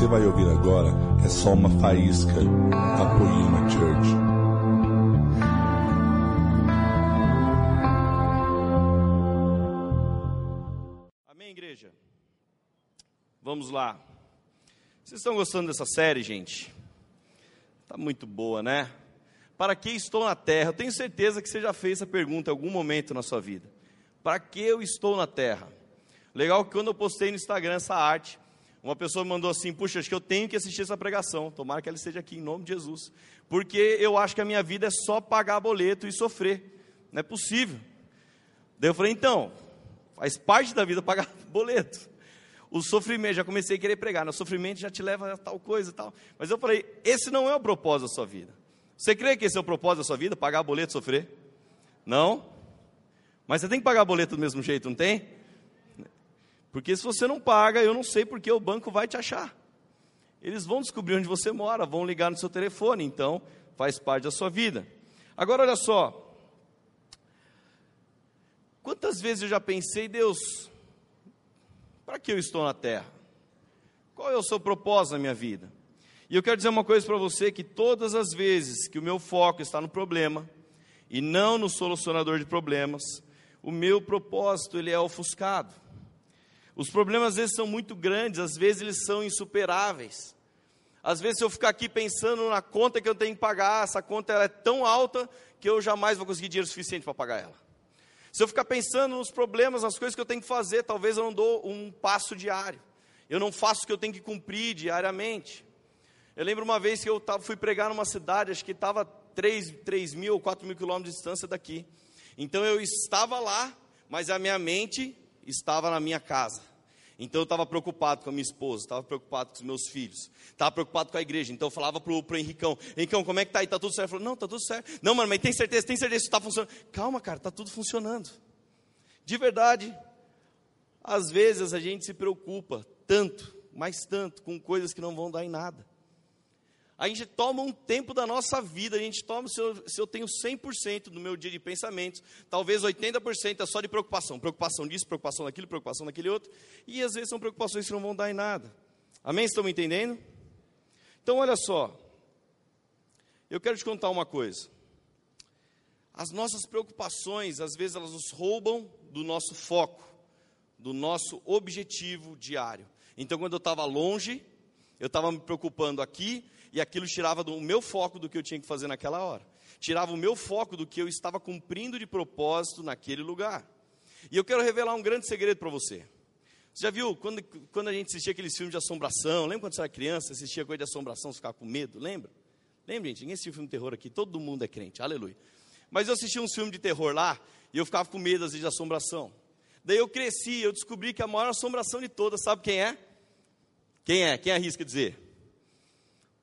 você vai ouvir agora é só uma faísca da Poema Church. Amém, igreja? Vamos lá. Vocês estão gostando dessa série, gente? Tá muito boa, né? Para que estou na terra? Eu tenho certeza que você já fez essa pergunta em algum momento na sua vida. Para que eu estou na terra? Legal que quando eu postei no Instagram essa arte, uma pessoa me mandou assim: Puxa, acho que eu tenho que assistir essa pregação. Tomara que ela esteja aqui em nome de Jesus. Porque eu acho que a minha vida é só pagar boleto e sofrer. Não é possível. Daí eu falei: Então, faz parte da vida pagar boleto. O sofrimento, já comecei a querer pregar, né? o sofrimento já te leva a tal coisa e tal. Mas eu falei: Esse não é o propósito da sua vida. Você crê que esse é o propósito da sua vida? Pagar boleto e sofrer? Não? Mas você tem que pagar boleto do mesmo jeito, não tem? Porque se você não paga, eu não sei porque o banco vai te achar. Eles vão descobrir onde você mora, vão ligar no seu telefone, então faz parte da sua vida. Agora olha só. Quantas vezes eu já pensei, Deus, para que eu estou na terra? Qual é o seu propósito na minha vida? E eu quero dizer uma coisa para você: que todas as vezes que o meu foco está no problema, e não no solucionador de problemas, o meu propósito ele é ofuscado. Os problemas às vezes são muito grandes, às vezes eles são insuperáveis. Às vezes se eu ficar aqui pensando na conta que eu tenho que pagar, essa conta é tão alta que eu jamais vou conseguir dinheiro suficiente para pagar ela. Se eu ficar pensando nos problemas, nas coisas que eu tenho que fazer, talvez eu não dou um passo diário. Eu não faço o que eu tenho que cumprir diariamente. Eu lembro uma vez que eu fui pregar numa cidade, acho que estava 3, 3 mil ou 4 mil quilômetros de distância daqui. Então eu estava lá, mas a minha mente estava na minha casa. Então eu estava preocupado com a minha esposa, estava preocupado com os meus filhos, estava preocupado com a igreja. Então eu falava para o Henricão, Henricão, como é que tá aí? Está tudo certo? Ele falou, não, está tudo certo. Não, mano, mas tem certeza, tem certeza que está funcionando. Calma, cara, está tudo funcionando. De verdade, às vezes a gente se preocupa tanto, mas tanto, com coisas que não vão dar em nada a gente toma um tempo da nossa vida, a gente toma, se eu, se eu tenho 100% no meu dia de pensamentos, talvez 80% é só de preocupação, preocupação disso, preocupação daquilo, preocupação daquele outro, e às vezes são preocupações que não vão dar em nada. Amém? Estão me entendendo? Então, olha só, eu quero te contar uma coisa. As nossas preocupações, às vezes, elas nos roubam do nosso foco, do nosso objetivo diário. Então, quando eu estava longe, eu estava me preocupando aqui, e aquilo tirava do meu foco do que eu tinha que fazer naquela hora. Tirava o meu foco do que eu estava cumprindo de propósito naquele lugar. E eu quero revelar um grande segredo para você. Você já viu quando, quando a gente assistia aqueles filmes de assombração? Lembra quando você era criança, assistia coisa de assombração, ficava com medo? Lembra? Lembra, gente? Ninguém assistiu filme de terror aqui, todo mundo é crente, aleluia. Mas eu assistia um filme de terror lá e eu ficava com medo, às vezes, de assombração. Daí eu cresci, eu descobri que a maior assombração de todas, sabe quem é? Quem é? Quem arrisca dizer?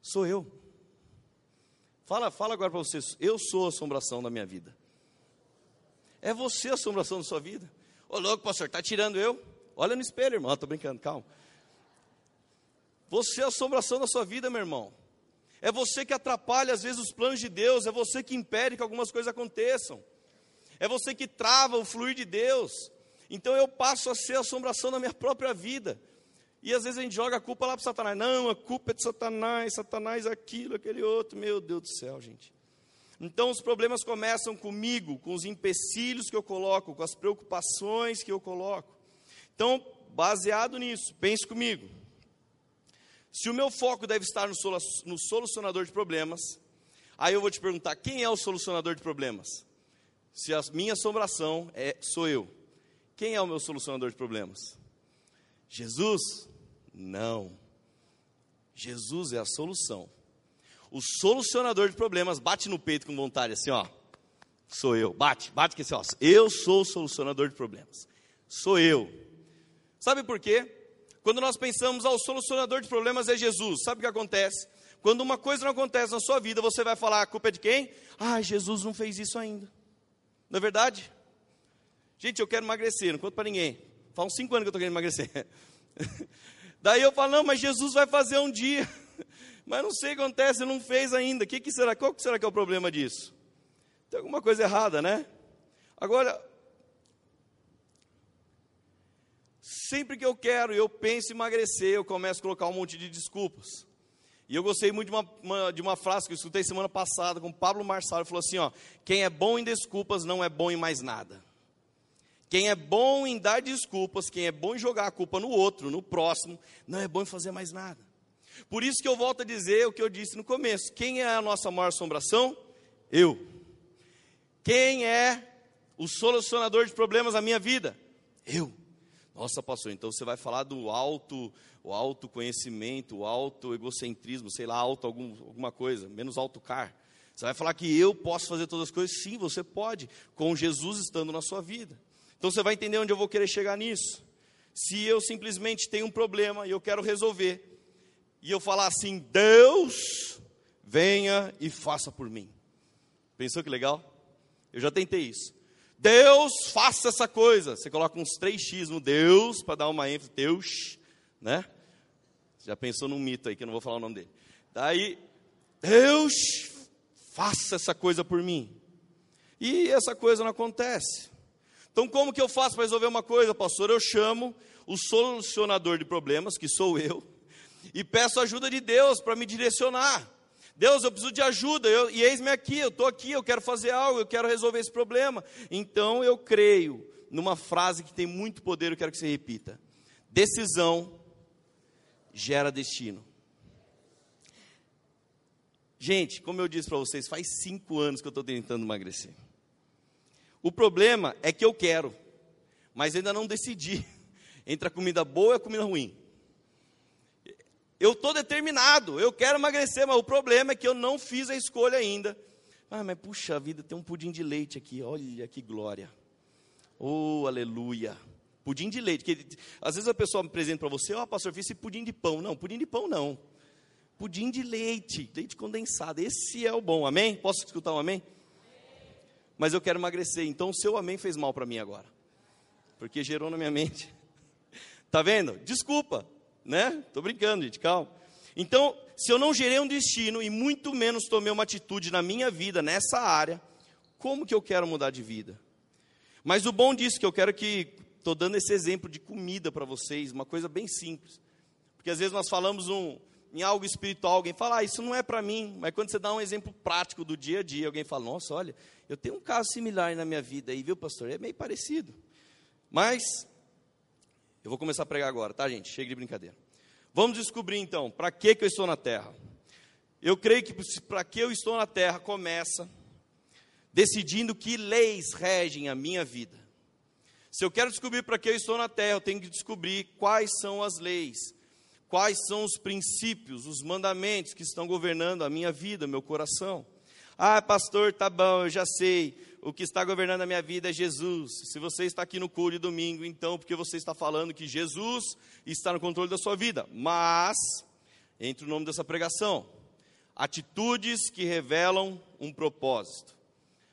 Sou eu. Fala, fala agora para vocês, eu sou a assombração da minha vida. É você a assombração da sua vida. Ô louco, pastor, está tirando eu? Olha no espelho, irmão. Estou brincando, calma. Você é a assombração da sua vida, meu irmão. É você que atrapalha, às vezes, os planos de Deus. É você que impede que algumas coisas aconteçam. É você que trava o fluir de Deus. Então eu passo a ser a assombração da minha própria vida. E às vezes a gente joga a culpa lá para Satanás. Não, a culpa é de Satanás, Satanás é aquilo, aquele outro. Meu Deus do céu, gente. Então os problemas começam comigo, com os empecilhos que eu coloco, com as preocupações que eu coloco. Então, baseado nisso, pense comigo. Se o meu foco deve estar no solucionador de problemas, aí eu vou te perguntar: quem é o solucionador de problemas? Se a minha assombração é, sou eu, quem é o meu solucionador de problemas? Jesus? Não. Jesus é a solução. O solucionador de problemas bate no peito com vontade, assim, ó. Sou eu. Bate, bate que assim, ó. Eu sou o solucionador de problemas. Sou eu. Sabe por quê? Quando nós pensamos, ah, o solucionador de problemas é Jesus, sabe o que acontece? Quando uma coisa não acontece na sua vida, você vai falar, a culpa é de quem? Ah, Jesus não fez isso ainda. Não é verdade? Gente, eu quero emagrecer, não conto para ninguém. Faz uns cinco anos que eu estou querendo emagrecer. Daí eu falo, não, mas Jesus vai fazer um dia. Mas não sei o que acontece, não fez ainda. Que, que será? Qual que será que é o problema disso? Tem alguma coisa errada, né? Agora, Sempre que eu quero, eu penso em emagrecer, eu começo a colocar um monte de desculpas. E eu gostei muito de uma, uma, de uma frase que eu escutei semana passada com Pablo Marçal, ele falou assim, ó, quem é bom em desculpas não é bom em mais nada. Quem é bom em dar desculpas, quem é bom em jogar a culpa no outro, no próximo, não é bom em fazer mais nada. Por isso que eu volto a dizer o que eu disse no começo: quem é a nossa maior assombração? Eu. Quem é o solucionador de problemas na minha vida? Eu. Nossa, pastor, então você vai falar do alto, o autoconhecimento, o alto egocentrismo, sei lá, alto algum, alguma coisa, menos alto car. Você vai falar que eu posso fazer todas as coisas? Sim, você pode, com Jesus estando na sua vida. Então você vai entender onde eu vou querer chegar nisso. Se eu simplesmente tenho um problema e eu quero resolver, e eu falar assim, Deus, venha e faça por mim. Pensou que legal? Eu já tentei isso. Deus, faça essa coisa. Você coloca uns 3x no Deus, para dar uma ênfase, Deus, né? Já pensou num mito aí, que eu não vou falar o nome dele. Daí, Deus, faça essa coisa por mim. E essa coisa não acontece. Então, como que eu faço para resolver uma coisa, pastor? Eu chamo o solucionador de problemas, que sou eu, e peço ajuda de Deus para me direcionar. Deus, eu preciso de ajuda, eu, e eis-me aqui, eu estou aqui, eu quero fazer algo, eu quero resolver esse problema. Então eu creio numa frase que tem muito poder, eu quero que você repita: decisão gera destino. Gente, como eu disse para vocês, faz cinco anos que eu estou tentando emagrecer. O problema é que eu quero, mas ainda não decidi entre a comida boa e a comida ruim. Eu estou determinado, eu quero emagrecer, mas o problema é que eu não fiz a escolha ainda. Ah, mas puxa vida, tem um pudim de leite aqui, olha que glória. Oh, aleluia. Pudim de leite. Que, às vezes a pessoa me apresenta para você, ó, oh, pastor, fiz esse pudim de pão. Não, pudim de pão não. Pudim de leite, leite condensado. Esse é o bom, amém? Posso escutar um amém? Mas eu quero emagrecer, então o seu amém fez mal para mim agora. Porque gerou na minha mente. Tá vendo? Desculpa, né? Tô brincando, gente, calma. Então, se eu não gerei um destino e muito menos tomei uma atitude na minha vida, nessa área, como que eu quero mudar de vida? Mas o bom disso que eu quero que estou dando esse exemplo de comida para vocês, uma coisa bem simples. Porque às vezes nós falamos um, em algo espiritual, alguém fala, ah, isso não é para mim. Mas quando você dá um exemplo prático do dia a dia, alguém fala, nossa, olha, eu tenho um caso similar na minha vida aí, viu, pastor? É meio parecido. Mas eu vou começar a pregar agora, tá, gente? Chega de brincadeira. Vamos descobrir então, para que, que eu estou na terra? Eu creio que para que eu estou na terra começa decidindo que leis regem a minha vida. Se eu quero descobrir para que eu estou na terra, eu tenho que descobrir quais são as leis, quais são os princípios, os mandamentos que estão governando a minha vida, meu coração. Ah, pastor, tá bom, eu já sei o que está governando a minha vida é Jesus. Se você está aqui no culto de domingo, então, porque você está falando que Jesus está no controle da sua vida. Mas, entre o nome dessa pregação, atitudes que revelam um propósito.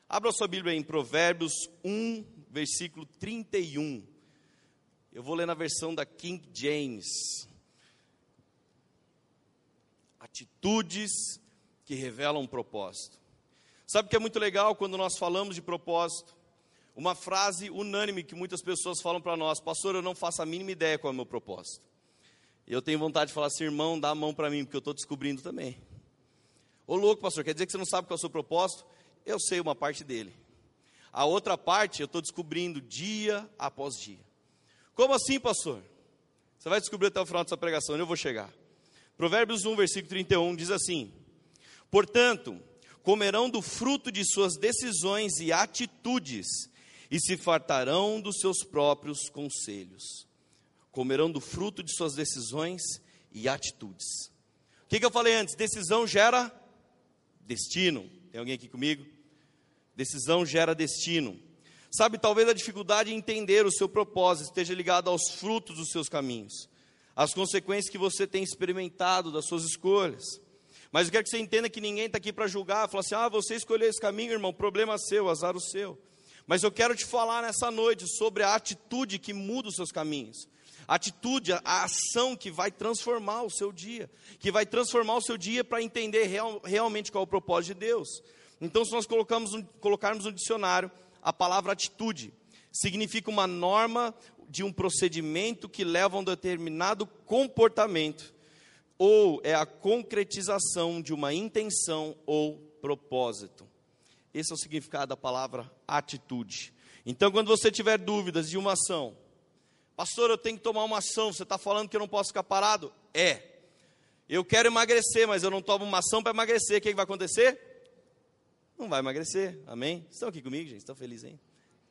Abra sua Bíblia em Provérbios 1, versículo 31. Eu vou ler na versão da King James. Atitudes que revelam um propósito. Sabe o que é muito legal quando nós falamos de propósito? Uma frase unânime que muitas pessoas falam para nós, pastor, eu não faço a mínima ideia qual é o meu propósito. Eu tenho vontade de falar assim, irmão, dá a mão para mim, porque eu estou descobrindo também. Ô louco, pastor, quer dizer que você não sabe qual é o seu propósito? Eu sei uma parte dele. A outra parte eu estou descobrindo dia após dia. Como assim, pastor? Você vai descobrir até o final dessa pregação, eu vou chegar. Provérbios 1, versículo 31 diz assim: Portanto, comerão do fruto de suas decisões e atitudes, e se fartarão dos seus próprios conselhos. Comerão do fruto de suas decisões e atitudes. O que, que eu falei antes? Decisão gera destino. Tem alguém aqui comigo? Decisão gera destino. Sabe, talvez a dificuldade em entender o seu propósito esteja ligada aos frutos dos seus caminhos, às consequências que você tem experimentado das suas escolhas. Mas eu quero que você entenda que ninguém está aqui para julgar, falar assim: ah, você escolheu esse caminho, irmão, problema seu, azar o seu. Mas eu quero te falar nessa noite sobre a atitude que muda os seus caminhos. A atitude, a ação que vai transformar o seu dia, que vai transformar o seu dia para entender real, realmente qual é o propósito de Deus. Então, se nós colocamos, colocarmos no dicionário a palavra atitude, significa uma norma de um procedimento que leva a um determinado comportamento, ou é a concretização de uma intenção ou propósito. Esse é o significado da palavra atitude. Então, quando você tiver dúvidas de uma ação, pastor, eu tenho que tomar uma ação, você está falando que eu não posso ficar parado? É. Eu quero emagrecer, mas eu não tomo uma ação para emagrecer, o que, que vai acontecer? Não vai emagrecer, amém? Estão aqui comigo, gente? Estão felizes, hein?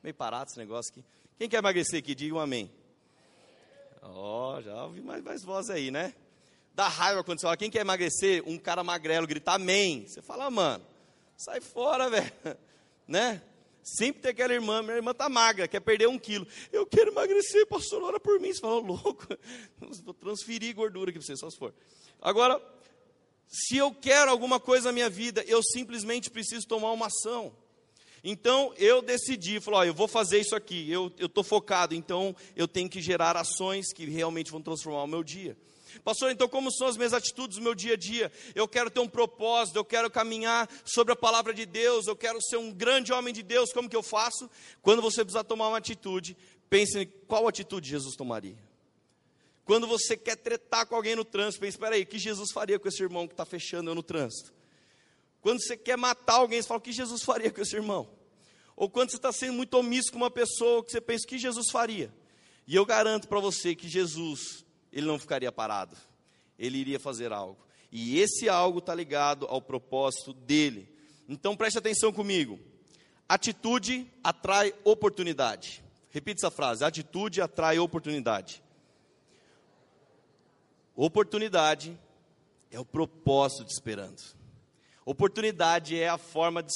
Meio parado esse negócio aqui. Quem quer emagrecer aqui, diga um amém. Ó, oh, já ouvi mais, mais voz aí, né? Dá raiva quando você fala, quem quer emagrecer? Um cara magrelo grita amém. Você fala, mano, sai fora, velho. Né? Sempre tem aquela irmã, minha irmã tá magra, quer perder um quilo. Eu quero emagrecer, pastor, ora por mim. Você fala, louco, vou transferir gordura aqui para você, só se for. Agora, se eu quero alguma coisa na minha vida, eu simplesmente preciso tomar uma ação. Então eu decidi, falou, ó, eu vou fazer isso aqui, eu estou focado, então eu tenho que gerar ações que realmente vão transformar o meu dia. Pastor, então como são as minhas atitudes no meu dia a dia? Eu quero ter um propósito, eu quero caminhar sobre a palavra de Deus, eu quero ser um grande homem de Deus, como que eu faço? Quando você precisar tomar uma atitude, pense em qual atitude Jesus tomaria. Quando você quer tretar com alguém no trânsito, pense, espera aí, o que Jesus faria com esse irmão que está fechando eu no trânsito? Quando você quer matar alguém, você fala, o que Jesus faria com esse irmão? Ou quando você está sendo muito omisso com uma pessoa, que você pensa, o que Jesus faria? E eu garanto para você que Jesus ele não ficaria parado. Ele iria fazer algo. E esse algo está ligado ao propósito dele. Então preste atenção comigo. Atitude atrai oportunidade. Repita essa frase: atitude atrai oportunidade. Oportunidade é o propósito de esperando. Oportunidade é a forma de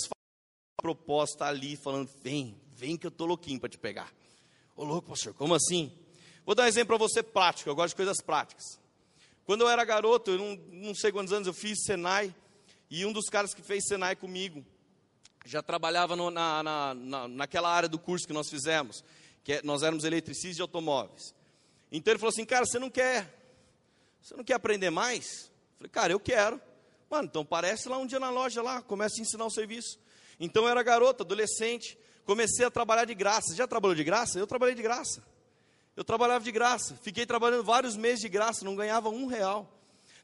a proposta ali, falando: vem, vem que eu estou louquinho para te pegar. Ô louco, pastor, como assim? Vou dar um exemplo para você prático, eu gosto de coisas práticas. Quando eu era garoto, eu não, não sei quantos anos, eu fiz Senai, e um dos caras que fez Senai comigo, já trabalhava no, na, na, na, naquela área do curso que nós fizemos, que é, nós éramos eletricistas de automóveis. Então ele falou assim, cara, você não quer, você não quer aprender mais? Eu falei, cara, eu quero. Mano, então parece lá um dia na loja lá, comece a ensinar o serviço. Então eu era garoto, adolescente, comecei a trabalhar de graça. Já trabalhou de graça? Eu trabalhei de graça. Eu trabalhava de graça, fiquei trabalhando vários meses de graça, não ganhava um real.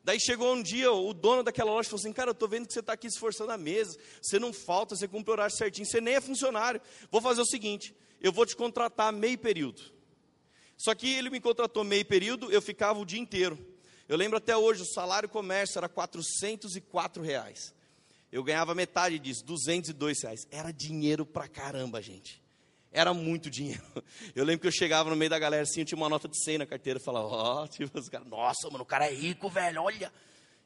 Daí chegou um dia, o dono daquela loja falou assim: Cara, eu estou vendo que você está aqui esforçando a mesa, você não falta, você cumpre o horário certinho, você nem é funcionário. Vou fazer o seguinte: eu vou te contratar meio período. Só que ele me contratou meio período, eu ficava o dia inteiro. Eu lembro até hoje, o salário comércio era 404 reais. Eu ganhava metade disso, 202 reais. Era dinheiro pra caramba, gente era muito dinheiro. Eu lembro que eu chegava no meio da galera assim, eu tinha uma nota de 100 na carteira, eu falava, ó, oh, tipo, os caras, nossa, mano, o cara é rico, velho, olha.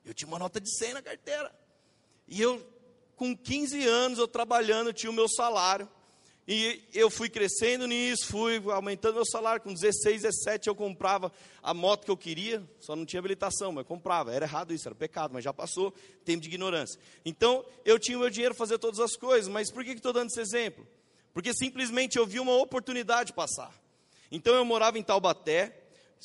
Eu tinha uma nota de 100 na carteira. E eu, com 15 anos, eu trabalhando, eu tinha o meu salário. E eu fui crescendo nisso, fui aumentando meu salário. Com 16, 17 eu comprava a moto que eu queria, só não tinha habilitação, mas comprava. Era errado isso, era pecado, mas já passou tempo de ignorância. Então eu tinha o meu dinheiro para fazer todas as coisas, mas por que estou dando esse exemplo? porque simplesmente eu vi uma oportunidade passar. Então eu morava em Taubaté,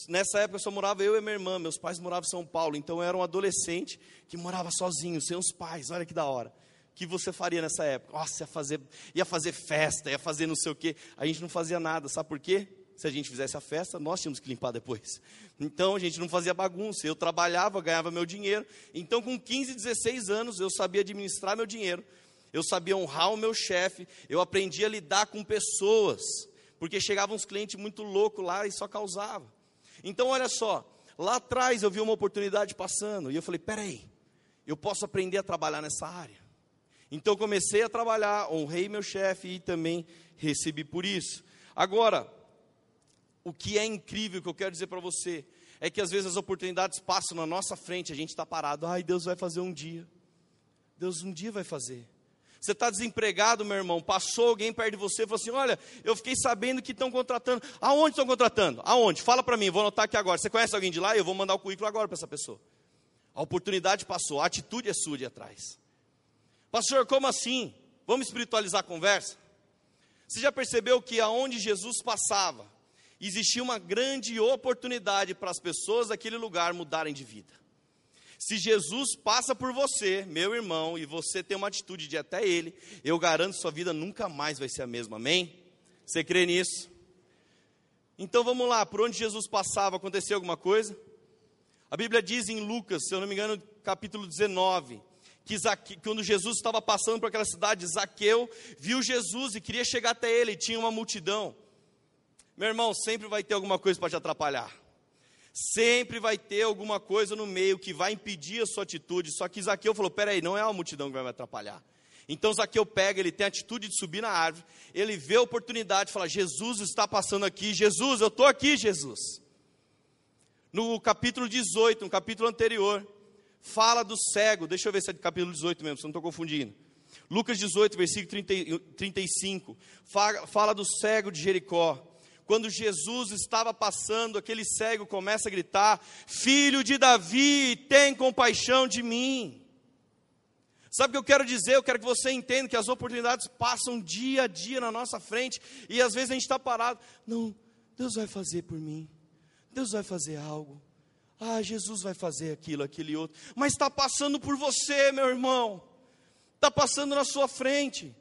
nessa época só morava eu e minha irmã, meus pais moravam em São Paulo, então eu era um adolescente que morava sozinho, sem os pais, olha que da hora. Que você faria nessa época? Nossa, ia fazer, ia fazer festa, ia fazer não sei o quê. A gente não fazia nada, sabe por quê? Se a gente fizesse a festa, nós tínhamos que limpar depois. Então a gente não fazia bagunça. Eu trabalhava, ganhava meu dinheiro. Então, com 15, 16 anos, eu sabia administrar meu dinheiro eu sabia honrar o meu chefe, eu aprendi a lidar com pessoas, porque chegavam uns clientes muito loucos lá e só causava. Então, olha só, lá atrás eu vi uma oportunidade passando e eu falei: peraí, eu posso aprender a trabalhar nessa área. Então, comecei a trabalhar, honrei meu chefe e também recebi por isso. Agora, o que é incrível que eu quero dizer para você é que às vezes as oportunidades passam na nossa frente, a gente está parado, ai, Deus vai fazer um dia. Deus um dia vai fazer. Você está desempregado, meu irmão, passou alguém perto de você e falou assim: Olha, eu fiquei sabendo que estão contratando. Aonde estão contratando? Aonde? Fala para mim, vou anotar aqui agora. Você conhece alguém de lá? Eu vou mandar o currículo agora para essa pessoa. A oportunidade passou, a atitude é sua de atrás. Pastor, como assim? Vamos espiritualizar a conversa? Você já percebeu que aonde Jesus passava, existia uma grande oportunidade para as pessoas daquele lugar mudarem de vida? Se Jesus passa por você, meu irmão, e você tem uma atitude de até Ele, eu garanto sua vida nunca mais vai ser a mesma, amém? Você crê nisso? Então vamos lá, por onde Jesus passava, aconteceu alguma coisa? A Bíblia diz em Lucas, se eu não me engano, capítulo 19, que Zaque, quando Jesus estava passando por aquela cidade, Zaqueu viu Jesus e queria chegar até ele, e tinha uma multidão. Meu irmão, sempre vai ter alguma coisa para te atrapalhar. Sempre vai ter alguma coisa no meio que vai impedir a sua atitude. Só que Zaqueu falou: peraí, não é a multidão que vai me atrapalhar. Então Zaqueu pega, ele tem a atitude de subir na árvore, ele vê a oportunidade, fala: Jesus está passando aqui, Jesus, eu estou aqui, Jesus. No capítulo 18, no capítulo anterior, fala do cego, deixa eu ver se é do capítulo 18 mesmo, se não estou confundindo. Lucas 18, versículo 30, 35, fala, fala do cego de Jericó. Quando Jesus estava passando, aquele cego começa a gritar: Filho de Davi, tem compaixão de mim. Sabe o que eu quero dizer? Eu quero que você entenda que as oportunidades passam dia a dia na nossa frente e às vezes a gente está parado. Não, Deus vai fazer por mim. Deus vai fazer algo. Ah, Jesus vai fazer aquilo, aquele outro. Mas está passando por você, meu irmão. Está passando na sua frente.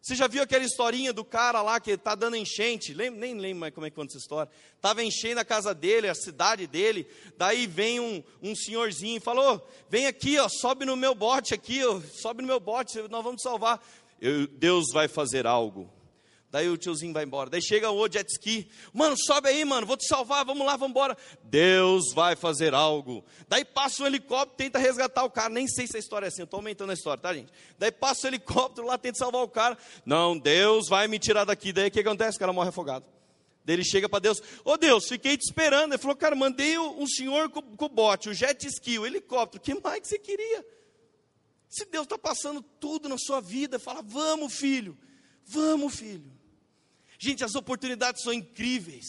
Você já viu aquela historinha do cara lá que está dando enchente? Lembra, nem lembro mais como é que conta essa história. Estava enchendo a casa dele, a cidade dele. Daí vem um, um senhorzinho e falou: Vem aqui, ó, sobe no meu bote aqui, ó, sobe no meu bote, nós vamos te salvar. Eu, Deus vai fazer algo. Daí o tiozinho vai embora. Daí chega o jet ski. Mano, sobe aí, mano. Vou te salvar. Vamos lá, vamos embora. Deus vai fazer algo. Daí passa um helicóptero, tenta resgatar o cara. Nem sei se a história é assim. Eu estou aumentando a história, tá, gente? Daí passa o helicóptero lá, tenta salvar o cara. Não, Deus vai me tirar daqui. Daí o que acontece? O cara morre afogado. Daí ele chega para Deus. Ô oh, Deus, fiquei te esperando. Ele falou, cara, mandei o, o senhor com, com o bote, o jet ski, o helicóptero. O que mais que você queria? Se Deus está passando tudo na sua vida, fala, vamos, filho. Vamos, filho. Gente, as oportunidades são incríveis.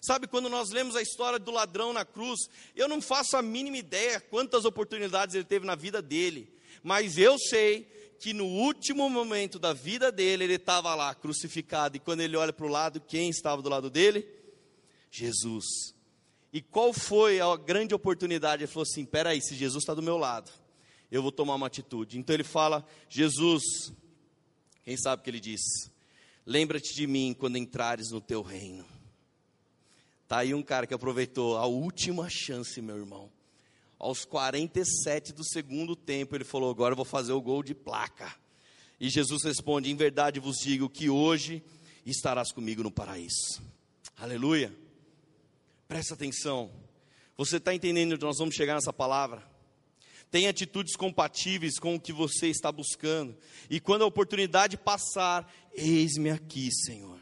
Sabe, quando nós lemos a história do ladrão na cruz, eu não faço a mínima ideia quantas oportunidades ele teve na vida dele, mas eu sei que no último momento da vida dele, ele estava lá crucificado, e quando ele olha para o lado, quem estava do lado dele? Jesus. E qual foi a grande oportunidade? Ele falou assim: peraí, se Jesus está do meu lado, eu vou tomar uma atitude. Então ele fala: Jesus, quem sabe o que ele disse? Lembra-te de mim quando entrares no teu reino. Tá aí um cara que aproveitou a última chance, meu irmão. Aos 47 do segundo tempo, ele falou: Agora eu vou fazer o gol de placa. E Jesus responde: Em verdade vos digo que hoje estarás comigo no paraíso. Aleluia. Presta atenção. Você está entendendo onde nós vamos chegar nessa palavra? Tem atitudes compatíveis com o que você está buscando. E quando a oportunidade passar, eis-me aqui, Senhor.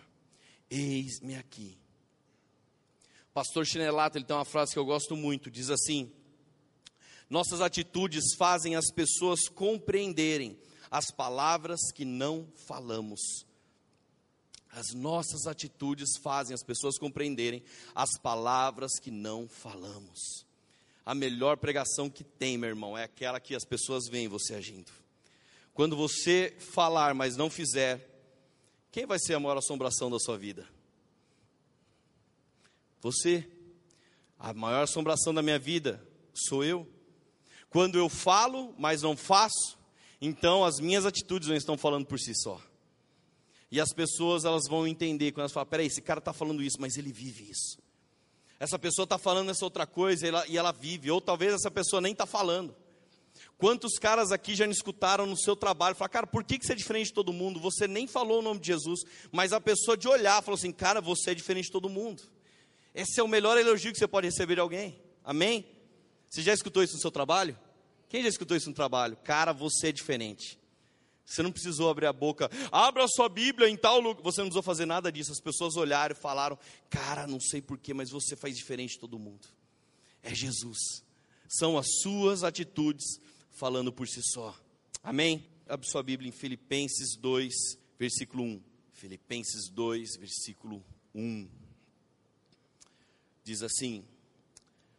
Eis-me aqui. Pastor Chinelato, ele tem uma frase que eu gosto muito, diz assim: Nossas atitudes fazem as pessoas compreenderem as palavras que não falamos. As nossas atitudes fazem as pessoas compreenderem as palavras que não falamos a melhor pregação que tem, meu irmão, é aquela que as pessoas veem você agindo. Quando você falar, mas não fizer, quem vai ser a maior assombração da sua vida? Você. A maior assombração da minha vida sou eu. Quando eu falo, mas não faço, então as minhas atitudes não estão falando por si só. E as pessoas elas vão entender quando elas falam: peraí, esse cara está falando isso, mas ele vive isso. Essa pessoa está falando essa outra coisa e ela, e ela vive, ou talvez essa pessoa nem está falando. Quantos caras aqui já me escutaram no seu trabalho, falaram, cara, por que, que você é diferente de todo mundo? Você nem falou o nome de Jesus, mas a pessoa de olhar falou assim, cara, você é diferente de todo mundo. Esse é o melhor elogio que você pode receber de alguém. Amém? Você já escutou isso no seu trabalho? Quem já escutou isso no trabalho? Cara, você é diferente. Você não precisou abrir a boca, abra a sua Bíblia em tal lugar. Você não precisou fazer nada disso. As pessoas olharam e falaram: Cara, não sei porquê, mas você faz diferente de todo mundo. É Jesus. São as suas atitudes falando por si só. Amém? Abre sua Bíblia em Filipenses 2, versículo 1. Filipenses 2, versículo 1. Diz assim: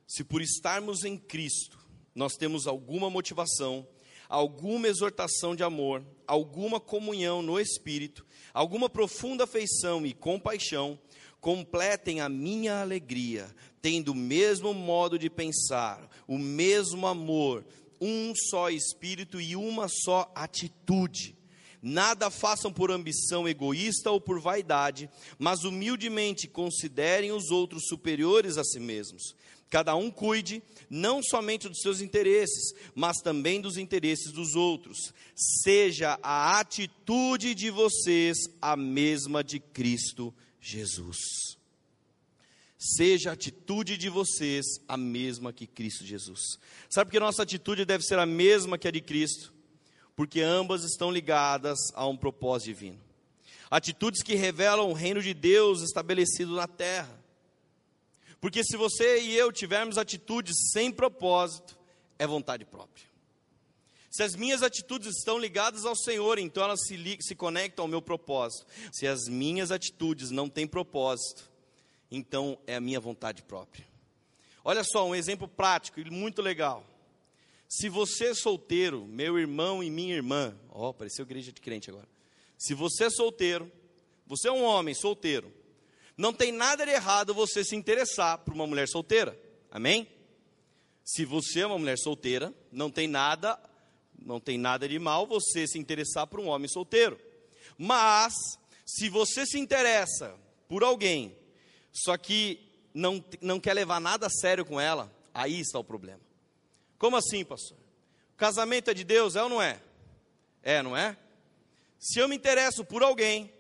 Se por estarmos em Cristo, nós temos alguma motivação alguma exortação de amor, alguma comunhão no espírito, alguma profunda afeição e compaixão, completem a minha alegria, tendo o mesmo modo de pensar, o mesmo amor, um só espírito e uma só atitude. Nada façam por ambição egoísta ou por vaidade, mas humildemente considerem os outros superiores a si mesmos. Cada um cuide não somente dos seus interesses, mas também dos interesses dos outros. Seja a atitude de vocês a mesma de Cristo Jesus. Seja a atitude de vocês a mesma que Cristo Jesus. Sabe que nossa atitude deve ser a mesma que a de Cristo? Porque ambas estão ligadas a um propósito divino. Atitudes que revelam o reino de Deus estabelecido na terra. Porque se você e eu tivermos atitudes sem propósito, é vontade própria. Se as minhas atitudes estão ligadas ao Senhor, então elas se, se conectam ao meu propósito. Se as minhas atitudes não têm propósito, então é a minha vontade própria. Olha só, um exemplo prático e muito legal. Se você é solteiro, meu irmão e minha irmã, ó, oh, pareceu igreja de crente agora. Se você é solteiro, você é um homem solteiro, não tem nada de errado você se interessar por uma mulher solteira. Amém? Se você é uma mulher solteira, não tem nada, não tem nada de mal você se interessar por um homem solteiro. Mas se você se interessa por alguém, só que não, não quer levar nada a sério com ela, aí está o problema. Como assim, pastor? Casamento é de Deus, é ou não é? É, não é? Se eu me interesso por alguém,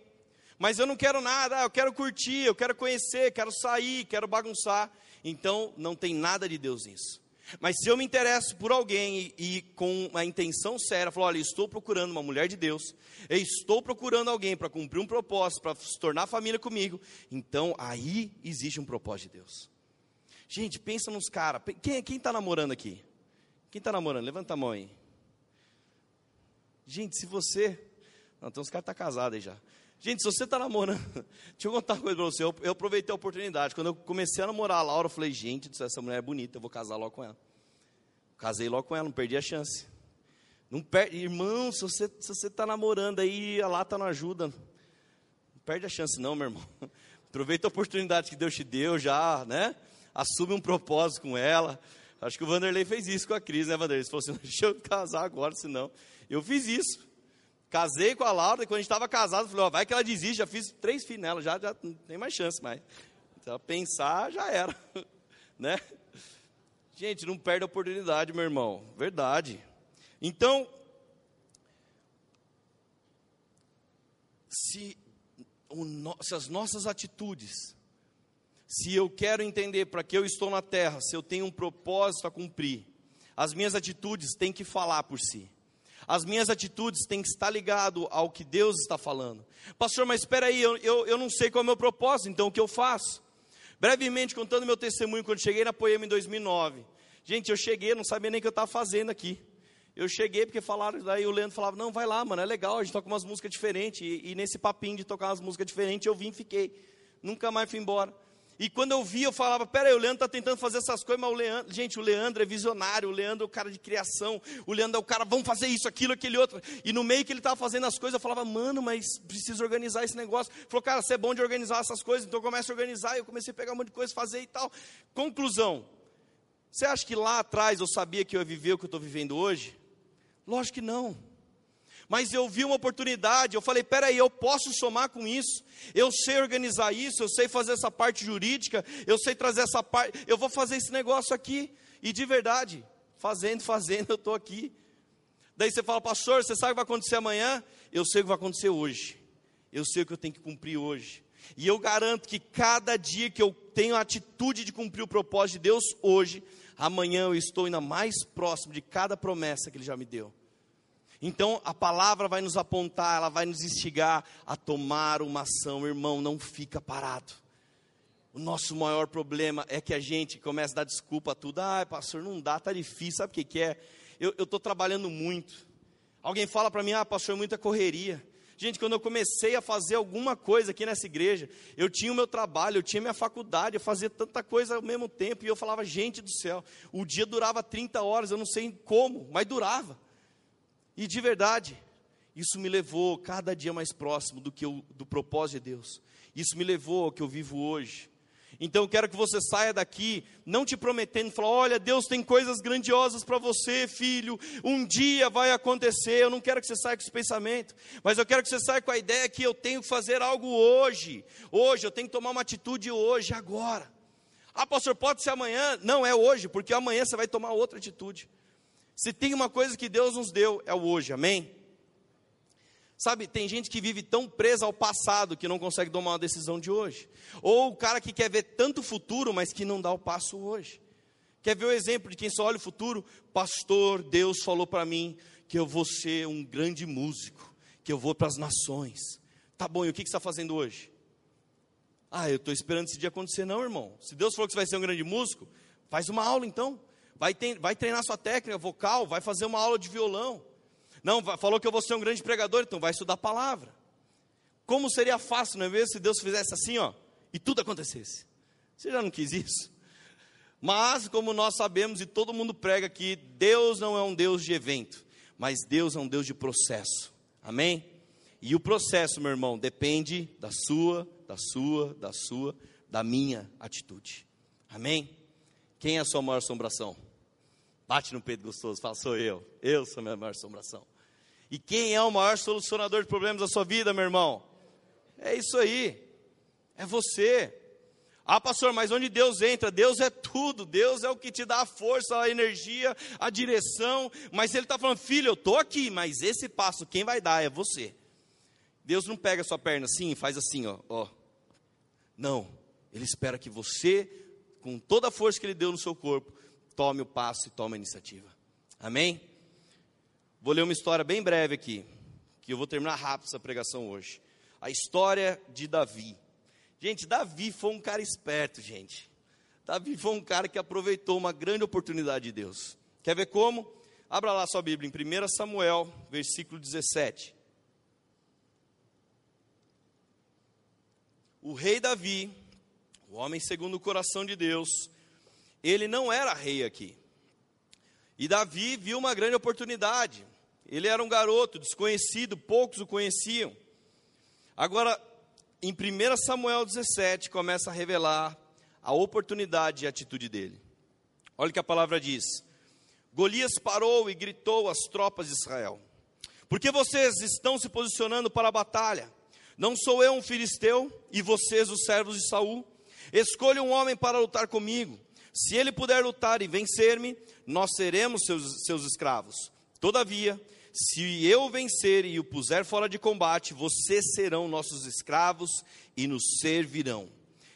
mas eu não quero nada, eu quero curtir, eu quero conhecer, quero sair, quero bagunçar. Então não tem nada de Deus nisso. Mas se eu me interesso por alguém e, e com a intenção séria, falo, olha, estou procurando uma mulher de Deus, eu estou procurando alguém para cumprir um propósito, para se tornar família comigo, então aí existe um propósito de Deus. Gente, pensa nos caras. Quem está namorando aqui? Quem está namorando? Levanta a mão aí. Gente, se você. Não, tem uns caras que estão tá casados aí já. Gente, se você está namorando, deixa eu contar uma coisa para você. Eu, eu, aproveitei a oportunidade. Quando eu comecei a namorar a Laura, eu falei, gente, essa mulher é bonita, eu vou casar logo com ela. Casei logo com ela, não perdi a chance. Não per... Irmão, se você está se você tá namorando aí, a lata não ajuda. Não perde a chance, não, meu irmão. Aproveita a oportunidade que Deus te deu já, né? Assume um propósito com ela. Acho que o Vanderlei fez isso com a Cris, né, Vanderlei? Ele falou assim: deixa eu casar agora, senão. Eu fiz isso. Casei com a Laura, e quando a gente estava casado, falei, ó, vai que ela desiste, já fiz três filhos nela, já, já não tem mais chance mais. Ela pensar, já era. né? Gente, não perde a oportunidade, meu irmão. Verdade. Então, se, se as nossas atitudes, se eu quero entender para que eu estou na terra, se eu tenho um propósito a cumprir, as minhas atitudes têm que falar por si. As minhas atitudes têm que estar ligado ao que Deus está falando. Pastor, mas espera aí, eu, eu, eu não sei qual é o meu propósito, então o que eu faço? Brevemente, contando meu testemunho, quando cheguei na Poema em 2009. Gente, eu cheguei, não sabia nem o que eu estava fazendo aqui. Eu cheguei porque falaram, daí o Leandro falava, não, vai lá, mano, é legal, a gente toca umas músicas diferentes. E, e nesse papinho de tocar umas músicas diferentes, eu vim e fiquei. Nunca mais fui embora. E quando eu vi, eu falava, peraí, o Leandro está tentando fazer essas coisas, mas o Leandro, gente, o Leandro é visionário, o Leandro é o cara de criação, o Leandro é o cara, vamos fazer isso, aquilo, aquele outro. E no meio que ele estava fazendo as coisas, eu falava, mano, mas preciso organizar esse negócio. Ele falou, cara, você é bom de organizar essas coisas, então comece a organizar. E eu comecei a pegar um monte de coisa, fazer e tal. Conclusão: você acha que lá atrás eu sabia que eu ia viver o que eu estou vivendo hoje? Lógico que não mas eu vi uma oportunidade, eu falei, peraí, eu posso somar com isso, eu sei organizar isso, eu sei fazer essa parte jurídica, eu sei trazer essa parte, eu vou fazer esse negócio aqui, e de verdade, fazendo, fazendo, eu estou aqui. Daí você fala, pastor, você sabe o que vai acontecer amanhã? Eu sei o que vai acontecer hoje, eu sei o que eu tenho que cumprir hoje, e eu garanto que cada dia que eu tenho a atitude de cumprir o propósito de Deus hoje, amanhã eu estou ainda mais próximo de cada promessa que Ele já me deu. Então a palavra vai nos apontar, ela vai nos instigar a tomar uma ação, irmão, não fica parado. O nosso maior problema é que a gente começa a dar desculpa a tudo. Ah, pastor, não dá, tá difícil, sabe o que, que é? Eu estou trabalhando muito. Alguém fala para mim, ah, pastor, muita correria. Gente, quando eu comecei a fazer alguma coisa aqui nessa igreja, eu tinha o meu trabalho, eu tinha minha faculdade, eu fazia tanta coisa ao mesmo tempo, e eu falava, gente do céu, o dia durava 30 horas, eu não sei como, mas durava. E de verdade, isso me levou cada dia mais próximo do que eu, do propósito de Deus. Isso me levou ao que eu vivo hoje. Então eu quero que você saia daqui, não te prometendo, falar: olha, Deus tem coisas grandiosas para você, filho, um dia vai acontecer. Eu não quero que você saia com esse pensamento, mas eu quero que você saia com a ideia que eu tenho que fazer algo hoje. Hoje, eu tenho que tomar uma atitude hoje, agora. Ah, pastor, pode ser amanhã? Não, é hoje, porque amanhã você vai tomar outra atitude. Se tem uma coisa que Deus nos deu, é o hoje, amém? Sabe, tem gente que vive tão presa ao passado que não consegue tomar uma decisão de hoje. Ou o cara que quer ver tanto futuro, mas que não dá o passo hoje. Quer ver o exemplo de quem só olha o futuro? Pastor, Deus falou para mim que eu vou ser um grande músico, que eu vou para as nações. Tá bom, e o que, que você está fazendo hoje? Ah, eu estou esperando esse dia acontecer, não, irmão. Se Deus falou que você vai ser um grande músico, faz uma aula então. Vai, vai treinar sua técnica vocal, vai fazer uma aula de violão. Não, falou que eu vou ser um grande pregador, então vai estudar a palavra. Como seria fácil, não é mesmo, se Deus fizesse assim, ó, e tudo acontecesse? Você já não quis isso? Mas, como nós sabemos e todo mundo prega que Deus não é um Deus de evento, mas Deus é um Deus de processo. Amém? E o processo, meu irmão, depende da sua, da sua, da sua, da minha atitude. Amém? Quem é a sua maior assombração? Bate no peito gostoso, fala, sou eu. Eu sou a minha maior assombração. E quem é o maior solucionador de problemas da sua vida, meu irmão? É isso aí. É você. Ah, pastor, mas onde Deus entra? Deus é tudo. Deus é o que te dá a força, a energia, a direção. Mas Ele está falando, filho, eu estou aqui, mas esse passo quem vai dar é você. Deus não pega a sua perna assim e faz assim, ó, ó. Não. Ele espera que você, com toda a força que Ele deu no seu corpo, tome o passo e tome a iniciativa. Amém? Vou ler uma história bem breve aqui, que eu vou terminar rápido essa pregação hoje. A história de Davi. Gente, Davi foi um cara esperto, gente. Davi foi um cara que aproveitou uma grande oportunidade de Deus. Quer ver como? Abra lá sua Bíblia em 1 Samuel, versículo 17. O rei Davi, o homem segundo o coração de Deus, ele não era rei aqui. E Davi viu uma grande oportunidade. Ele era um garoto desconhecido, poucos o conheciam. Agora, em 1 Samuel 17, começa a revelar a oportunidade e a atitude dele. Olha o que a palavra diz: Golias parou e gritou às tropas de Israel: Por que vocês estão se posicionando para a batalha? Não sou eu um filisteu e vocês os servos de Saul? Escolha um homem para lutar comigo. Se ele puder lutar e vencer-me, nós seremos seus, seus escravos. Todavia, se eu vencer e o puser fora de combate, vocês serão nossos escravos e nos servirão.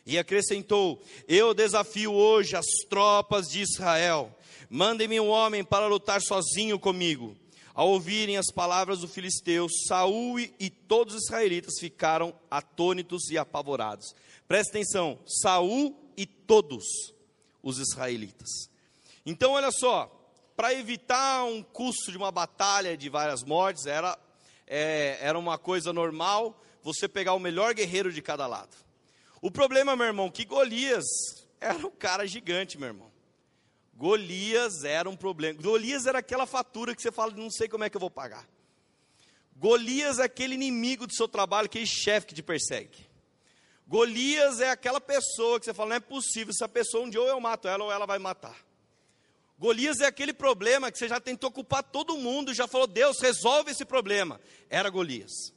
E acrescentou: Eu desafio hoje as tropas de Israel. Mandem-me um homem para lutar sozinho comigo. Ao ouvirem as palavras do filisteu, Saul e todos os israelitas ficaram atônitos e apavorados. Presta atenção, Saul e todos os israelitas. Então, olha só, para evitar um custo de uma batalha de várias mortes, era, é, era uma coisa normal você pegar o melhor guerreiro de cada lado. O problema, meu irmão, que Golias era um cara gigante, meu irmão. Golias era um problema. Golias era aquela fatura que você fala, não sei como é que eu vou pagar. Golias é aquele inimigo do seu trabalho, aquele chefe que te persegue. Golias é aquela pessoa que você fala, não é possível, essa pessoa um dia ou eu mato ela ou ela vai matar. Golias é aquele problema que você já tentou culpar todo mundo, já falou, Deus, resolve esse problema. Era Golias.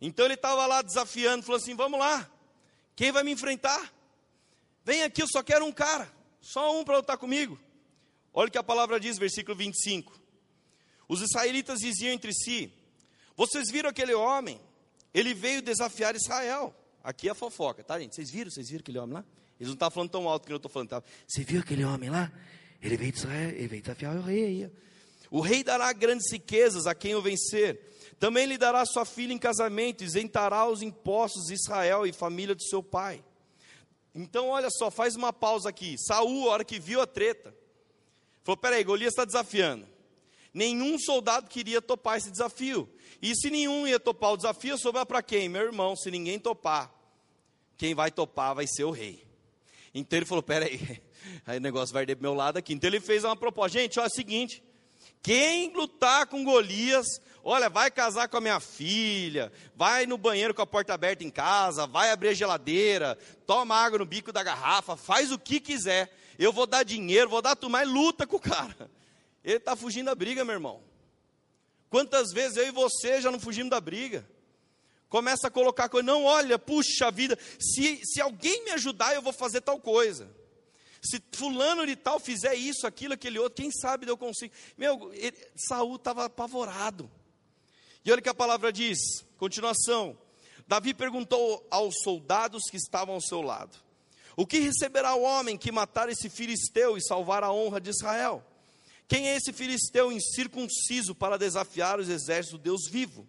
Então ele estava lá desafiando, falou assim: vamos lá, quem vai me enfrentar? Vem aqui, eu só quero um cara, só um para lutar comigo. Olha o que a palavra diz, versículo 25. Os israelitas diziam entre si: Vocês viram aquele homem? Ele veio desafiar Israel. Aqui é a fofoca, tá, gente? Vocês viram? Vocês viram aquele homem lá? Eles não estavam falando tão alto que eu estou falando. Tá? Você viu aquele homem lá? Ele veio, Israel, ele veio desafiar o rei aí. O rei dará grandes riquezas a quem o vencer. Também lhe dará sua filha em casamento, isentará os impostos de Israel e família de seu pai. Então, olha só, faz uma pausa aqui. Saul, a hora que viu a treta, falou: peraí, Golias está desafiando. Nenhum soldado queria topar esse desafio. E se nenhum ia topar o desafio, sobrar para quem? Meu irmão, se ninguém topar, quem vai topar vai ser o rei. Então ele falou: peraí, aí o negócio vai do meu lado aqui. Então ele fez uma proposta: gente, olha é o seguinte, Quem lutar com Golias, olha, vai casar com a minha filha, vai no banheiro com a porta aberta em casa, vai abrir a geladeira, toma água no bico da garrafa, faz o que quiser. Eu vou dar dinheiro, vou dar tudo, mas luta com o cara. Ele está fugindo da briga, meu irmão. Quantas vezes eu e você já não fugimos da briga? Começa a colocar coisa, não, olha, puxa vida, se, se alguém me ajudar, eu vou fazer tal coisa. Se fulano de tal fizer isso, aquilo, aquele outro, quem sabe eu consigo. Meu, ele, Saul estava apavorado. E olha o que a palavra diz, continuação. Davi perguntou aos soldados que estavam ao seu lado: O que receberá o homem que matar esse filisteu e salvar a honra de Israel? Quem é esse filisteu incircunciso para desafiar os exércitos do Deus vivo?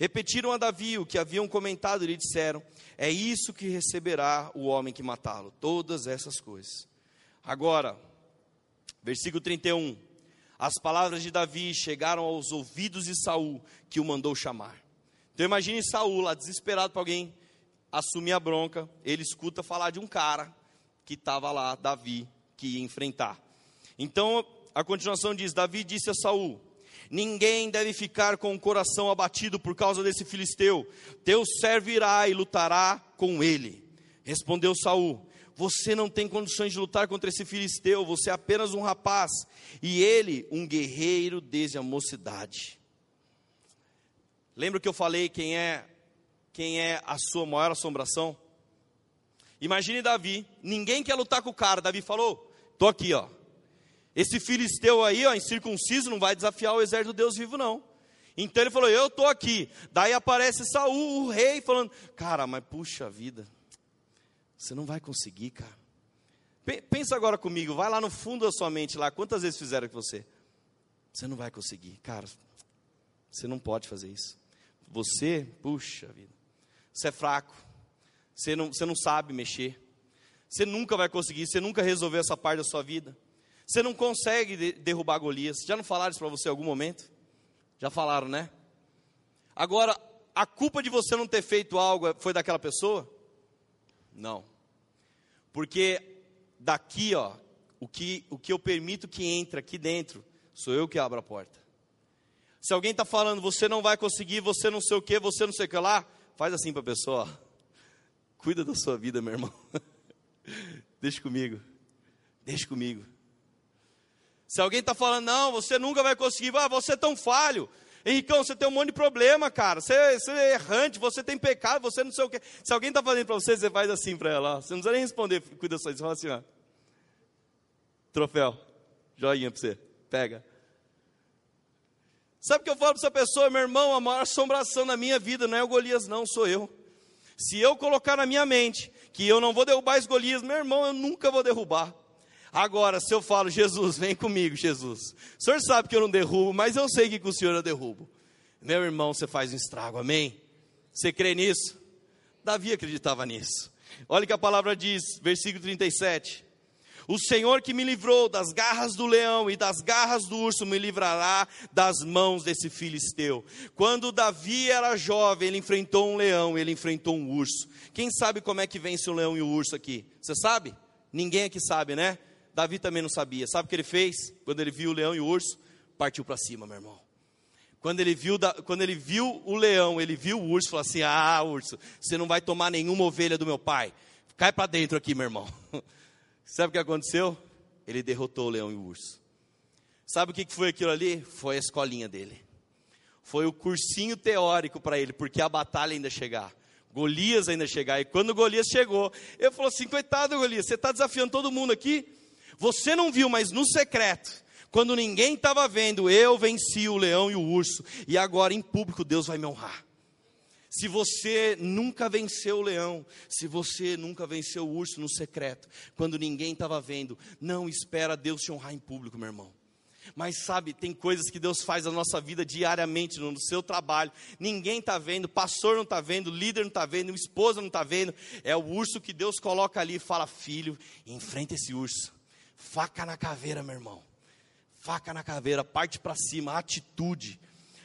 Repetiram a Davi o que haviam comentado e lhe disseram: É isso que receberá o homem que matá-lo, todas essas coisas. Agora, versículo 31. As palavras de Davi chegaram aos ouvidos de Saul, que o mandou chamar. Então imagine Saul lá desesperado para alguém assumir a bronca, ele escuta falar de um cara que estava lá, Davi, que ia enfrentar. Então a continuação diz: Davi disse a Saul: Ninguém deve ficar com o coração abatido por causa desse filisteu. Teu servo irá e lutará com ele. Respondeu Saul: Você não tem condições de lutar contra esse filisteu, você é apenas um rapaz, e ele um guerreiro desde a mocidade. Lembra que eu falei quem é quem é a sua maior assombração? Imagine Davi, ninguém quer lutar com o cara. Davi falou: "Tô aqui, ó. Esse filisteu aí, ó, incircunciso, não vai desafiar o exército do Deus vivo, não. Então ele falou: Eu estou aqui. Daí aparece Saul, o rei, falando: Cara, mas puxa vida, você não vai conseguir, cara. Pensa agora comigo, vai lá no fundo da sua mente lá, quantas vezes fizeram com você? Você não vai conseguir, cara. Você não pode fazer isso. Você, puxa vida, você é fraco. Você não, você não sabe mexer. Você nunca vai conseguir, você nunca resolveu essa parte da sua vida. Você não consegue de derrubar Golias. Já não falaram isso para você em algum momento? Já falaram, né? Agora, a culpa de você não ter feito algo foi daquela pessoa? Não. Porque daqui, ó, o que, o que eu permito que entre aqui dentro, sou eu que abro a porta. Se alguém está falando, você não vai conseguir, você não sei o que, você não sei o que lá, faz assim para a pessoa, cuida da sua vida, meu irmão. Deixa comigo, deixa comigo. Se alguém está falando, não, você nunca vai conseguir, ah, você é tão falho. Henricão, você tem um monte de problema, cara. Você, você é errante, você tem pecado, você não sei o quê. Se alguém está fazendo para você, você faz assim para ela. Você não precisa nem responder, cuida só. Você fala assim, ó. Troféu. Joinha para você. Pega. Sabe o que eu falo para essa pessoa, meu irmão? A maior assombração na minha vida não é o Golias, não, sou eu. Se eu colocar na minha mente que eu não vou derrubar esse Golias, meu irmão, eu nunca vou derrubar. Agora, se eu falo, Jesus, vem comigo, Jesus. O senhor sabe que eu não derrubo, mas eu sei que com o senhor eu derrubo. Meu irmão, você faz um estrago, amém? Você crê nisso? Davi acreditava nisso. Olha o que a palavra diz, versículo 37. O Senhor que me livrou das garras do leão e das garras do urso me livrará das mãos desse filisteu. Quando Davi era jovem, ele enfrentou um leão, ele enfrentou um urso. Quem sabe como é que vence o leão e o urso aqui? Você sabe? Ninguém aqui sabe, né? Davi também não sabia. Sabe o que ele fez? Quando ele viu o leão e o urso, partiu para cima, meu irmão. Quando ele, viu, quando ele viu o leão, ele viu o urso, falou assim: Ah, urso, você não vai tomar nenhuma ovelha do meu pai. Cai para dentro aqui, meu irmão. Sabe o que aconteceu? Ele derrotou o leão e o urso. Sabe o que foi aquilo ali? Foi a escolinha dele. Foi o cursinho teórico para ele, porque a batalha ainda chegar. Golias ainda chegar. E quando Golias chegou, ele falou assim: coitado, Golias, você está desafiando todo mundo aqui. Você não viu, mas no secreto, quando ninguém estava vendo, eu venci o leão e o urso, e agora em público Deus vai me honrar. Se você nunca venceu o leão, se você nunca venceu o urso no secreto, quando ninguém estava vendo, não espera Deus te honrar em público, meu irmão. Mas sabe, tem coisas que Deus faz na nossa vida diariamente, no seu trabalho. Ninguém está vendo, pastor não está vendo, líder não está vendo, esposa não está vendo. É o urso que Deus coloca ali e fala: Filho, enfrenta esse urso. Faca na caveira, meu irmão. Faca na caveira, parte para cima, atitude.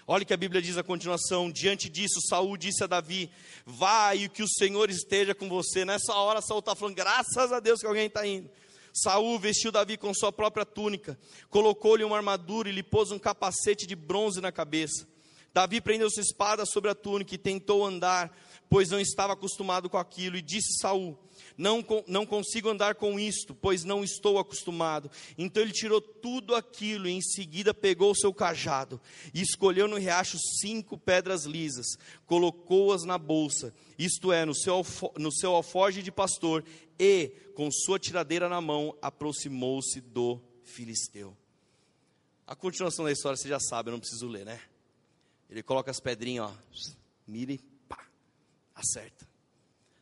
Olha o que a Bíblia diz a continuação. Diante disso, Saul disse a Davi: Vai que o Senhor esteja com você. Nessa hora, Saul está falando: Graças a Deus que alguém está indo. Saul vestiu Davi com sua própria túnica, colocou-lhe uma armadura e lhe pôs um capacete de bronze na cabeça. Davi prendeu sua espada sobre a túnica e tentou andar, pois não estava acostumado com aquilo, e disse Saul: não, não consigo andar com isto, pois não estou acostumado. Então ele tirou tudo aquilo e em seguida pegou o seu cajado e escolheu no riacho cinco pedras lisas, colocou-as na bolsa, isto é, no seu, no seu alforje de pastor, e, com sua tiradeira na mão, aproximou-se do filisteu. A continuação da história você já sabe, eu não preciso ler, né? Ele coloca as pedrinhas, ó, mira e pá, acerta.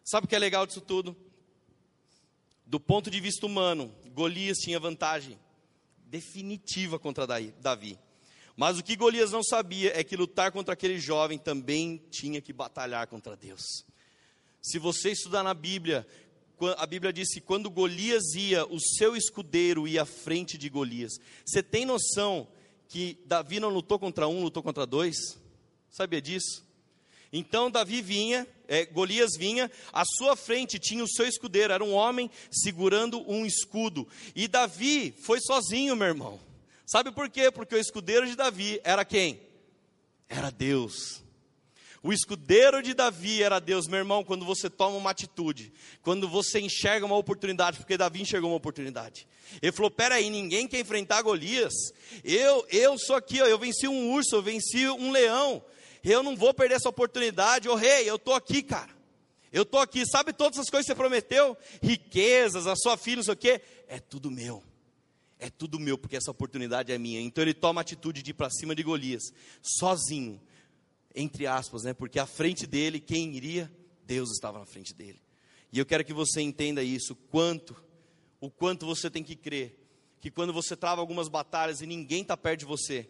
Sabe o que é legal disso tudo? Do ponto de vista humano, Golias tinha vantagem definitiva contra Davi. Mas o que Golias não sabia é que lutar contra aquele jovem também tinha que batalhar contra Deus. Se você estudar na Bíblia, a Bíblia diz que quando Golias ia, o seu escudeiro ia à frente de Golias. Você tem noção que Davi não lutou contra um, lutou contra dois? Sabia disso? Então Davi vinha, é, Golias vinha, à sua frente tinha o seu escudeiro, era um homem segurando um escudo. E Davi foi sozinho, meu irmão. Sabe por quê? Porque o escudeiro de Davi era quem? Era Deus. O escudeiro de Davi era Deus, meu irmão, quando você toma uma atitude, quando você enxerga uma oportunidade, porque Davi enxergou uma oportunidade. Ele falou: peraí, ninguém quer enfrentar Golias. Eu, eu sou aqui, ó, eu venci um urso, eu venci um leão eu não vou perder essa oportunidade, ô oh, rei, eu estou aqui, cara. Eu estou aqui, sabe todas as coisas que você prometeu? Riquezas, a sua filha, não sei o quê. É tudo meu. É tudo meu, porque essa oportunidade é minha. Então ele toma a atitude de ir para cima de Golias, sozinho, entre aspas, né? Porque à frente dele, quem iria? Deus estava na frente dele. E eu quero que você entenda isso, quanto, o quanto você tem que crer, que quando você trava algumas batalhas e ninguém está perto de você,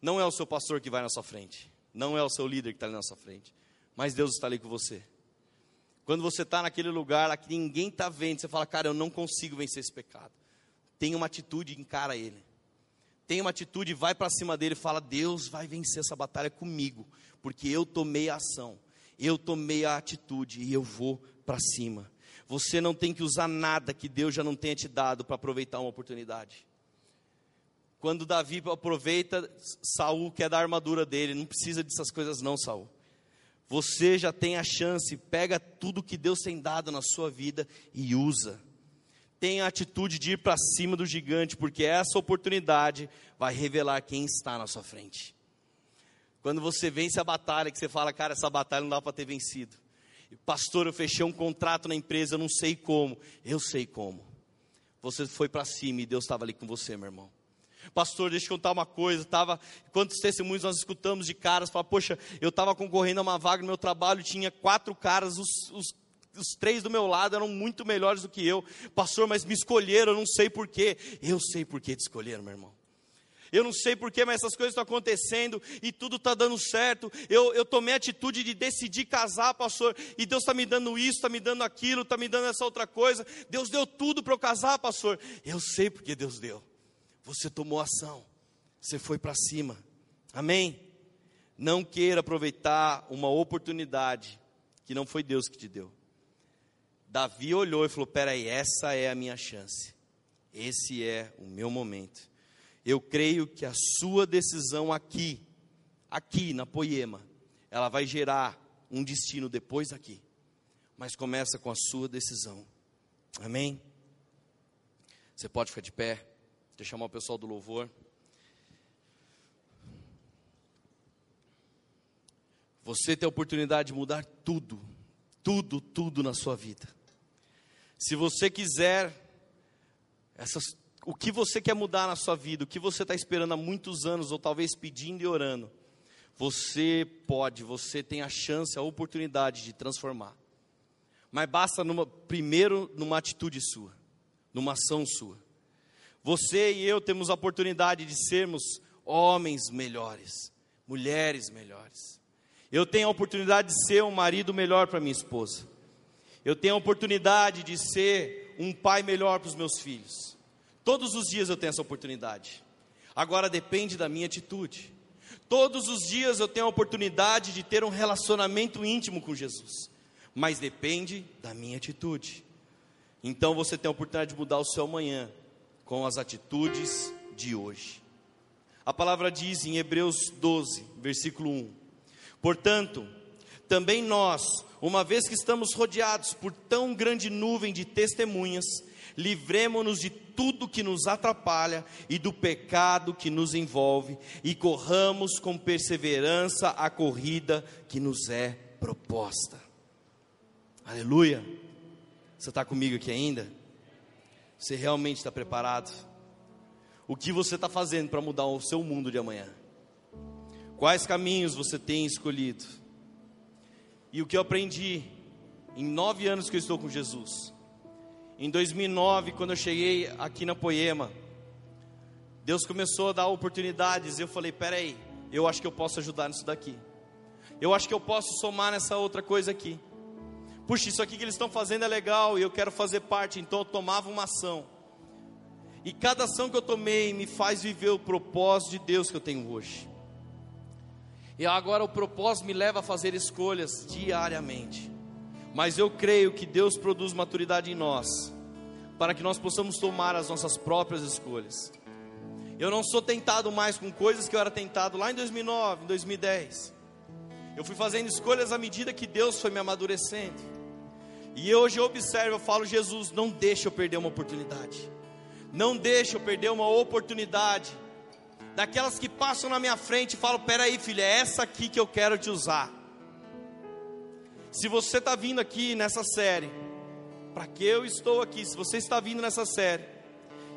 não é o seu pastor que vai na sua frente, não é o seu líder que está ali na sua frente, mas Deus está ali com você. Quando você está naquele lugar lá que ninguém está vendo, você fala, cara, eu não consigo vencer esse pecado. Tenha uma atitude e encara ele. Tenha uma atitude, vai para cima dele e fala, Deus vai vencer essa batalha comigo, porque eu tomei a ação, eu tomei a atitude e eu vou para cima. Você não tem que usar nada que Deus já não tenha te dado para aproveitar uma oportunidade. Quando Davi aproveita, Saul quer dar a armadura dele. Não precisa dessas coisas, não, Saul. Você já tem a chance, pega tudo que Deus tem dado na sua vida e usa. Tenha a atitude de ir para cima do gigante, porque essa oportunidade vai revelar quem está na sua frente. Quando você vence a batalha, que você fala, cara, essa batalha não dá para ter vencido. Pastor, eu fechei um contrato na empresa, eu não sei como. Eu sei como. Você foi para cima e Deus estava ali com você, meu irmão. Pastor, deixa eu contar uma coisa. Tava, quantos testemunhos nós escutamos de caras? Fala, poxa, eu estava concorrendo a uma vaga no meu trabalho, tinha quatro caras, os, os, os três do meu lado eram muito melhores do que eu. Pastor, mas me escolheram, eu não sei porquê. Eu sei porquê te escolheram, meu irmão. Eu não sei porquê, mas essas coisas estão acontecendo e tudo está dando certo. Eu, eu tomei a atitude de decidir casar, pastor, e Deus está me dando isso, está me dando aquilo, está me dando essa outra coisa. Deus deu tudo para eu casar, pastor. Eu sei porque Deus deu. Você tomou ação, você foi para cima. Amém? Não queira aproveitar uma oportunidade que não foi Deus que te deu. Davi olhou e falou: peraí, essa é a minha chance, esse é o meu momento. Eu creio que a sua decisão aqui, aqui na Poema, ela vai gerar um destino depois daqui, mas começa com a sua decisão. Amém? Você pode ficar de pé. Deixa eu chamar o pessoal do louvor. Você tem a oportunidade de mudar tudo, tudo, tudo na sua vida. Se você quiser, essas, o que você quer mudar na sua vida, o que você está esperando há muitos anos, ou talvez pedindo e orando, você pode, você tem a chance, a oportunidade de transformar. Mas basta numa, primeiro numa atitude sua, numa ação sua. Você e eu temos a oportunidade de sermos homens melhores, mulheres melhores. Eu tenho a oportunidade de ser um marido melhor para minha esposa. Eu tenho a oportunidade de ser um pai melhor para os meus filhos. Todos os dias eu tenho essa oportunidade. Agora depende da minha atitude. Todos os dias eu tenho a oportunidade de ter um relacionamento íntimo com Jesus, mas depende da minha atitude. Então você tem a oportunidade de mudar o seu amanhã com as atitudes de hoje. A palavra diz em Hebreus 12, versículo 1: Portanto, também nós, uma vez que estamos rodeados por tão grande nuvem de testemunhas, livremos-nos de tudo que nos atrapalha e do pecado que nos envolve, e corramos com perseverança a corrida que nos é proposta. Aleluia! Você está comigo aqui ainda? Você realmente está preparado? O que você está fazendo para mudar o seu mundo de amanhã? Quais caminhos você tem escolhido? E o que eu aprendi em nove anos que eu estou com Jesus? Em 2009, quando eu cheguei aqui na Poema, Deus começou a dar oportunidades. E eu falei: peraí, eu acho que eu posso ajudar nisso daqui. Eu acho que eu posso somar nessa outra coisa aqui. Puxa, isso aqui que eles estão fazendo é legal e eu quero fazer parte. Então eu tomava uma ação. E cada ação que eu tomei me faz viver o propósito de Deus que eu tenho hoje. E agora o propósito me leva a fazer escolhas diariamente. Mas eu creio que Deus produz maturidade em nós, para que nós possamos tomar as nossas próprias escolhas. Eu não sou tentado mais com coisas que eu era tentado lá em 2009, em 2010. Eu fui fazendo escolhas à medida que Deus foi me amadurecendo. E hoje eu observo, eu falo, Jesus, não deixa eu perder uma oportunidade. Não deixa eu perder uma oportunidade. Daquelas que passam na minha frente e falam: peraí, filha, é essa aqui que eu quero te usar. Se você está vindo aqui nessa série, para que eu estou aqui? Se você está vindo nessa série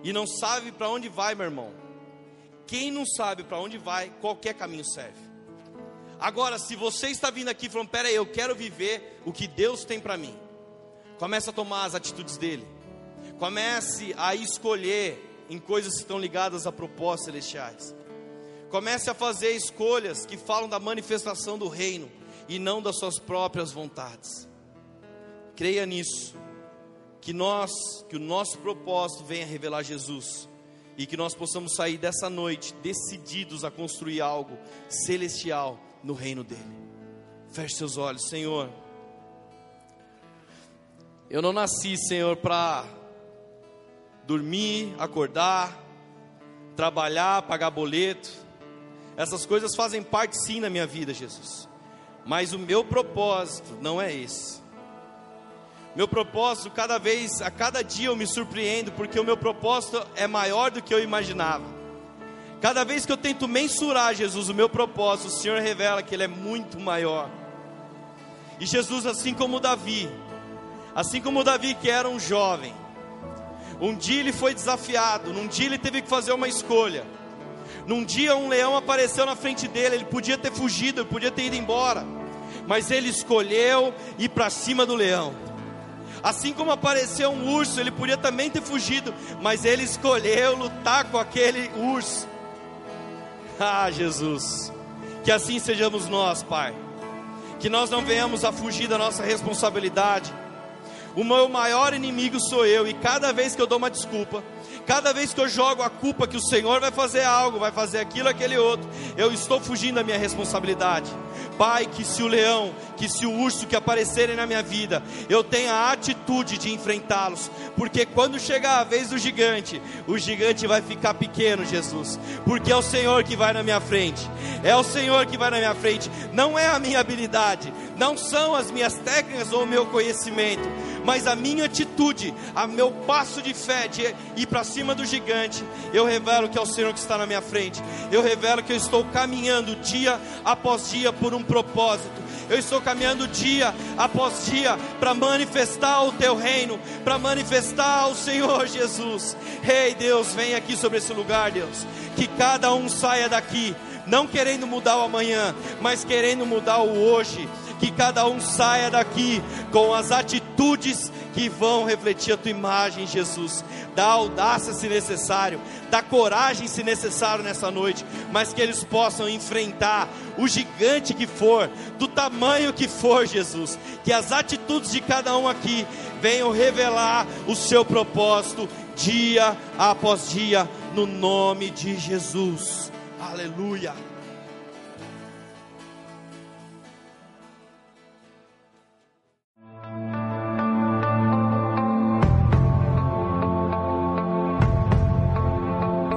e não sabe para onde vai, meu irmão, quem não sabe para onde vai, qualquer caminho serve. Agora, se você está vindo aqui falando, peraí, eu quero viver o que Deus tem para mim, comece a tomar as atitudes dele, comece a escolher em coisas que estão ligadas a propósitos celestiais, comece a fazer escolhas que falam da manifestação do reino, e não das suas próprias vontades. Creia nisso, que nós, que o nosso propósito venha revelar Jesus e que nós possamos sair dessa noite decididos a construir algo celestial no reino dele. Feche seus olhos, Senhor. Eu não nasci, Senhor, para dormir, acordar, trabalhar, pagar boleto. Essas coisas fazem parte sim na minha vida, Jesus. Mas o meu propósito não é esse. Meu propósito, cada vez, a cada dia eu me surpreendo, porque o meu propósito é maior do que eu imaginava. Cada vez que eu tento mensurar, Jesus, o meu propósito, o Senhor revela que ele é muito maior. E Jesus, assim como Davi, assim como Davi que era um jovem, um dia ele foi desafiado, num dia ele teve que fazer uma escolha. Num dia um leão apareceu na frente dele, ele podia ter fugido, ele podia ter ido embora, mas ele escolheu ir para cima do leão. Assim como apareceu um urso, ele podia também ter fugido, mas ele escolheu lutar com aquele urso. Ah, Jesus, que assim sejamos nós, Pai. Que nós não venhamos a fugir da nossa responsabilidade. O meu maior inimigo sou eu, e cada vez que eu dou uma desculpa, Cada vez que eu jogo a culpa que o Senhor vai fazer algo, vai fazer aquilo, aquele outro, eu estou fugindo da minha responsabilidade. Pai, que se o leão, que se o urso que aparecerem na minha vida, eu tenha a atitude de enfrentá-los, porque quando chegar a vez do gigante, o gigante vai ficar pequeno, Jesus, porque é o Senhor que vai na minha frente, é o Senhor que vai na minha frente, não é a minha habilidade, não são as minhas técnicas ou o meu conhecimento, mas a minha atitude, a meu passo de fé de ir para cima do gigante, eu revelo que é o Senhor que está na minha frente. Eu revelo que eu estou caminhando dia após dia por um propósito. Eu estou caminhando dia após dia para manifestar o teu reino, para manifestar o Senhor Jesus. Rei hey, Deus, vem aqui sobre esse lugar, Deus. Que cada um saia daqui não querendo mudar o amanhã, mas querendo mudar o hoje. Que cada um saia daqui com as atitudes que vão refletir a tua imagem, Jesus. Dá audácia se necessário, dá coragem se necessário nessa noite, mas que eles possam enfrentar o gigante que for, do tamanho que for, Jesus. Que as atitudes de cada um aqui venham revelar o seu propósito dia após dia, no nome de Jesus. Aleluia.